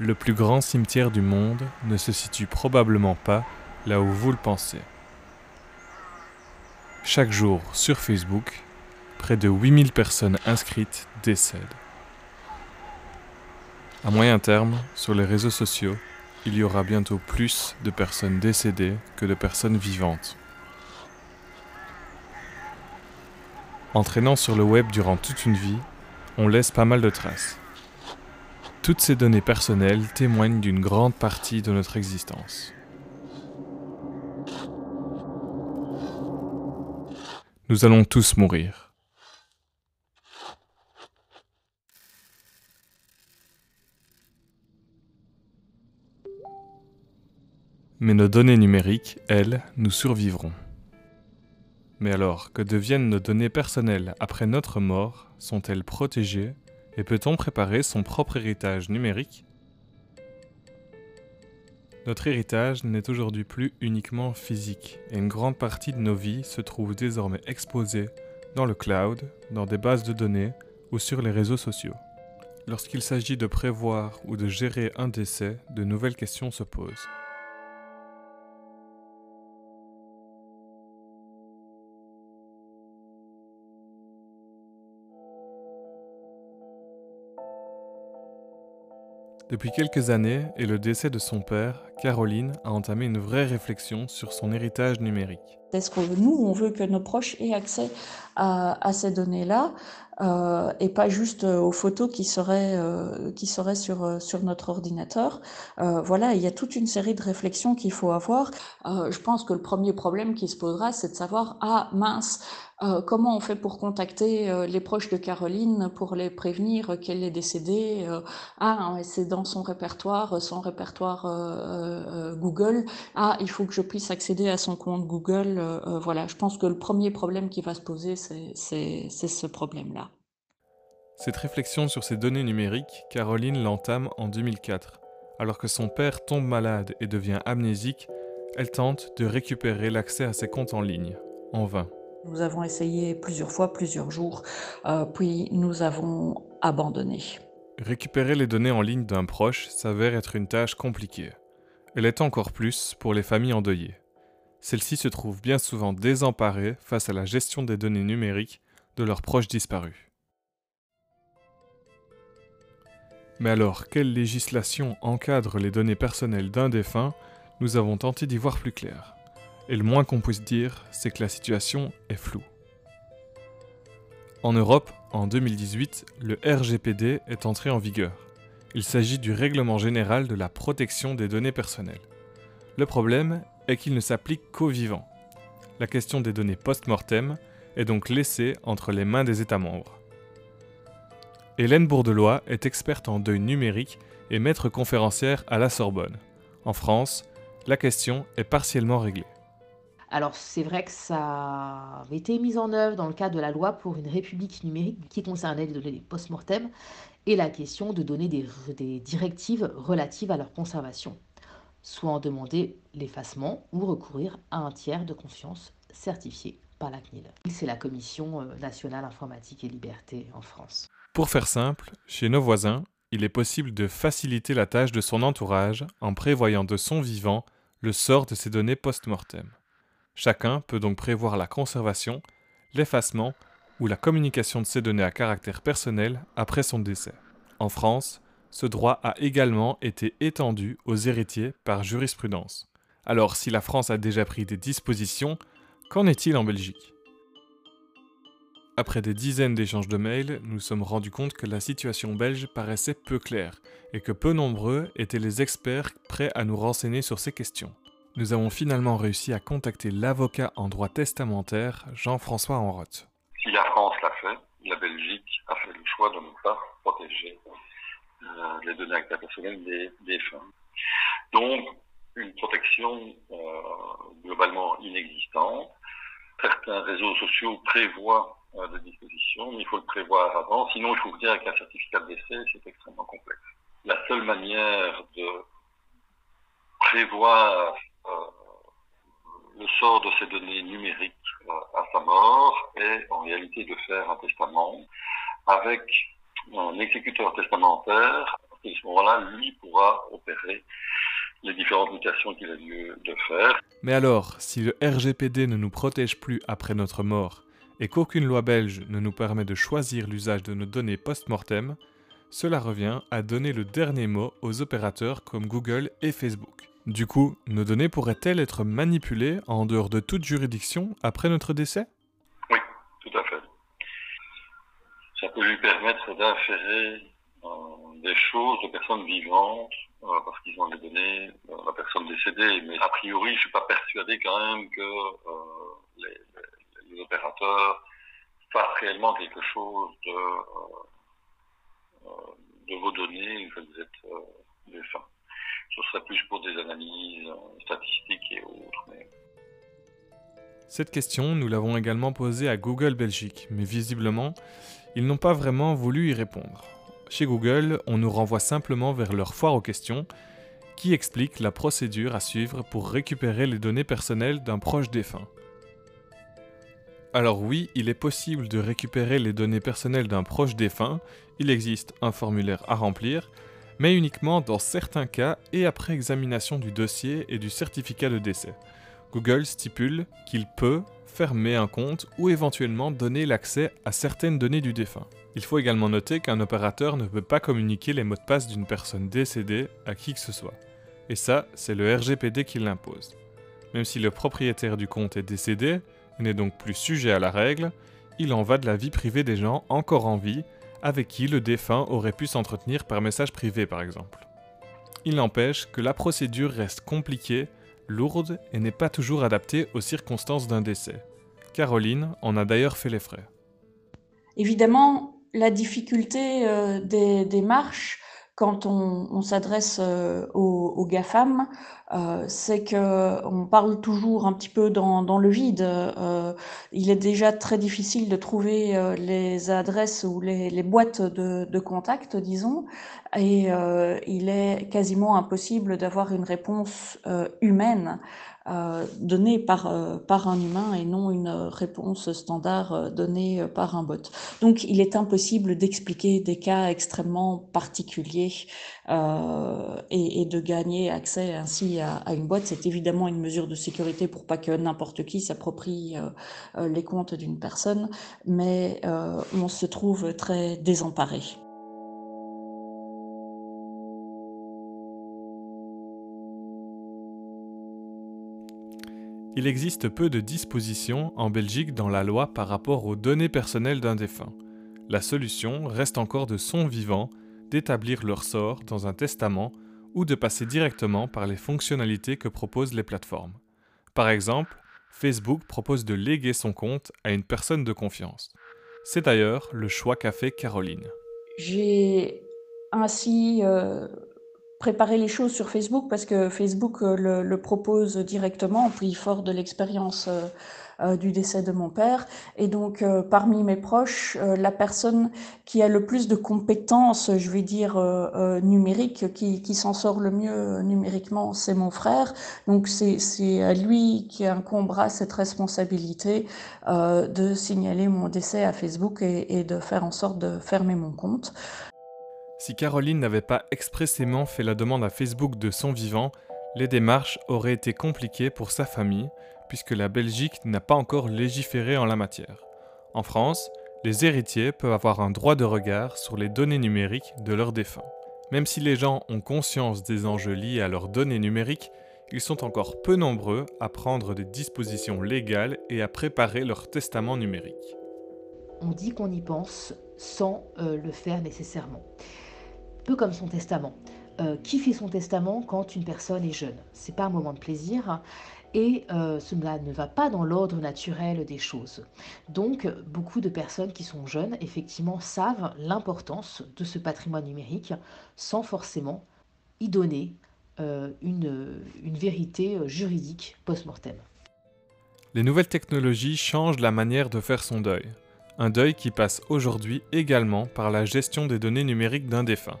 Le plus grand cimetière du monde ne se situe probablement pas là où vous le pensez. Chaque jour sur Facebook, près de 8000 personnes inscrites décèdent. À moyen terme, sur les réseaux sociaux, il y aura bientôt plus de personnes décédées que de personnes vivantes. Entraînant sur le web durant toute une vie, on laisse pas mal de traces. Toutes ces données personnelles témoignent d'une grande partie de notre existence. Nous allons tous mourir. Mais nos données numériques, elles, nous survivront. Mais alors, que deviennent nos données personnelles après notre mort? Sont-elles protégées? Et peut-on préparer son propre héritage numérique? Notre héritage n'est aujourd'hui plus uniquement physique, et une grande partie de nos vies se trouve désormais exposée dans le cloud, dans des bases de données ou sur les réseaux sociaux. Lorsqu'il s'agit de prévoir ou de gérer un décès, de nouvelles questions se posent. Depuis quelques années et le décès de son père, Caroline a entamé une vraie réflexion sur son héritage numérique. Est-ce que nous, on veut que nos proches aient accès à, ces données-là euh, et pas juste aux photos qui seraient, euh, qui seraient sur, euh, sur notre ordinateur Voilà, il y a toute une série de réflexions qu'il faut avoir. je pense que le premier problème qui se posera, c'est de savoir, ah mince, euh, comment on fait pour contacter euh, les proches de Caroline pour les prévenir qu'elle est décédée euh, Ah, c'est dans son répertoire, son répertoire Google. Ah, il faut que je puisse accéder à son compte Google. voilà, je pense que le premier problème qui va se poser, c'est ce problème-là. Cette réflexion sur ces données numériques, Caroline l'entame en 2004. Alors que son père tombe malade et devient amnésique, elle tente de récupérer l'accès à ses comptes en ligne, en vain. Nous avons essayé plusieurs fois, plusieurs jours, euh, puis nous avons abandonné. Récupérer les données en ligne d'un proche s'avère être une tâche compliquée. Elle est encore plus pour les familles endeuillées. Celles-ci se trouvent bien souvent désemparées face à la gestion des données numériques de leurs proches disparus. Mais alors, quelle législation encadre les données personnelles d'un défunt? Nous avons tenté d'y voir plus clair. Et le moins qu'on puisse dire, c'est que la situation est floue. En Europe, en 2018, le RGPD est entré en vigueur. Il s'agit du Règlement général de la protection des données personnelles. Le problème est qu'il ne s'applique qu'aux vivants. La question des données post-mortem est donc laissée entre les mains des États membres. Hélène Bourdelois est experte en deuil numérique et maître conférencière à la Sorbonne. En France, la question est partiellement réglée. Alors c'est vrai que ça avait été mis en œuvre dans le cadre de la loi pour une république numérique qui concernait les données post-mortem et la question de donner des, directives relatives à leur conservation, soit en demander l'effacement ou recourir à un tiers de confiance certifié par la CNIL. C'est la Commission euh, nationale informatique et liberté en France. Pour faire simple, chez nos voisins, il est possible de faciliter la tâche de son entourage en prévoyant de son vivant le sort de ces données post-mortem. Chacun peut donc prévoir la conservation, l'effacement ou la communication de ces données à caractère personnel après son décès. En France, ce droit a également été étendu aux héritiers par jurisprudence. Alors si la France a déjà pris des dispositions, qu'en est-il en Belgique? Après des dizaines d'échanges de mails, nous sommes rendus compte que la situation belge paraissait peu claire et que peu nombreux étaient les experts prêts à nous renseigner sur ces questions nous avons finalement réussi à contacter l'avocat en droit testamentaire Jean-François Enroth. Si la France l'a la Belgique a fait le choix de ne pas protéger euh, les données personnelles des, des, femmes. Donc, une protection euh, globalement inexistante. Certains réseaux sociaux prévoient euh, des dispositions, mais il faut le prévoir avant. Sinon, il faut dire qu'un certificat de décès, c'est extrêmement complexe. La seule manière de prévoir le sort de ces données numériques euh, à sa mort est en réalité de faire un testament avec un exécuteur testamentaire Et à ce moment-là, lui pourra opérer les différentes mutations qu'il a lieu de faire. Mais alors, si le RGPD ne nous protège plus après notre mort et qu'aucune loi belge ne nous permet de choisir l'usage de nos données post-mortem, cela revient à donner le dernier mot aux opérateurs comme Google et Facebook. Du coup, nos données pourraient-elles être manipulées en dehors de toute juridiction après notre décès? Oui, tout à fait. Ça peut lui permettre d'inférer euh, des choses de personnes vivantes euh, parce qu'ils ont les données de la personne décédée. Mais a priori, je ne suis pas persuadé quand même que euh, les, les, opérateurs fassent réellement quelque chose de, de vos données une fois que vous êtes défunt. Ce serait plus pour des statistiques et autres. Cette question, nous l'avons également posée à Google Belgique, mais visiblement, ils n'ont pas vraiment voulu y répondre. Chez Google, on nous renvoie simplement vers leur foire aux questions, qui explique la procédure à suivre pour récupérer les données personnelles d'un proche défunt. Alors oui, il est possible de récupérer les données personnelles d'un proche défunt, il existe un formulaire à remplir, mais uniquement dans certains cas et après examination du dossier et du certificat de décès. Google stipule qu'il peut fermer un compte ou éventuellement donner l'accès à certaines données du défunt. Il faut également noter qu'un opérateur ne peut pas communiquer les mots de passe d'une personne décédée à qui que ce soit. Et ça, c'est le RGPD qui l'impose. Même si le propriétaire du compte est décédé, n'est donc plus sujet à la règle, il en va de la vie privée des gens encore en vie, avec qui le défunt aurait pu s'entretenir par message privé par exemple. Il n'empêche que la procédure reste compliquée lourde et n'est pas toujours adaptée aux circonstances d'un décès. Caroline en a d'ailleurs fait les frais. Évidemment, la difficulté euh, des démarches quand on, s'adresse euh, aux, GAFAM, euh, c'est que on parle toujours un petit peu dans, le vide. il est déjà très difficile de trouver les adresses ou les, boîtes de, de, contact, disons, et il est quasiment impossible d'avoir une réponse humaine euh, donnée par, euh, par un humain et non une réponse standard euh, donnée par un bot. Donc il est impossible d'expliquer des cas extrêmement particuliers et, et, de gagner accès ainsi à, à une boîte. C'est évidemment une mesure de sécurité pour pas que n'importe qui s'approprie les comptes d'une personne, mais on se trouve très désemparé. Il existe peu de dispositions en Belgique dans la loi par rapport aux données personnelles d'un défunt. La solution reste encore de son vivant d'établir leur sort dans un testament ou de passer directement par les fonctionnalités que proposent les plateformes. Par exemple, Facebook propose de léguer son compte à une personne de confiance. C'est d'ailleurs le choix qu'a fait Caroline. J'ai ainsi euh, préparer les choses sur Facebook parce que Facebook euh, le, propose directement, pris fort de l'expérience euh, euh, du décès de mon père. Et donc, parmi mes proches, la personne qui a le plus de compétences, je vais dire, numériques, qui, qui s'en sort le mieux numériquement, c'est mon frère. Donc, c'est à lui qui incombera cette responsabilité de signaler mon décès à Facebook et, et de faire en sorte de fermer mon compte. Si Caroline n'avait pas expressément fait la demande à Facebook de son vivant, les démarches auraient été compliquées pour sa famille, puisque la Belgique n'a pas encore légiféré en la matière. En France, les héritiers peuvent avoir un droit de regard sur les données numériques de leurs défunts. Même si les gens ont conscience des enjeux liés à leurs données numériques, ils sont encore peu nombreux à prendre des dispositions légales et à préparer leur testament numérique. On dit qu'on y pense sans euh, le faire nécessairement peu comme son testament. Euh, qui fait son testament quand une personne est jeune? C'est pas un moment de plaisir et euh, cela ne va pas dans l'ordre naturel des choses. Donc, beaucoup de personnes qui sont jeunes, effectivement, savent l'importance de ce patrimoine numérique sans forcément y donner euh, une, une vérité juridique post-mortem. Les nouvelles technologies changent la manière de faire son deuil. Un deuil qui passe aujourd'hui également par la gestion des données numériques d'un défunt.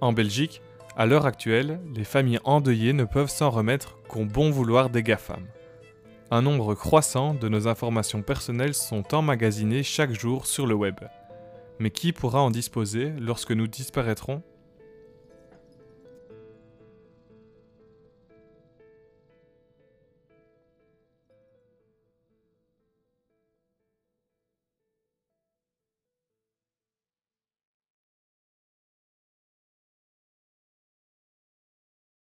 En Belgique, à l'heure actuelle, les familles endeuillées ne peuvent s'en remettre qu'au bon vouloir des GAFAM. Un nombre croissant de nos informations personnelles sont emmagasinées chaque jour sur le web. Mais qui pourra en disposer lorsque nous disparaîtrons?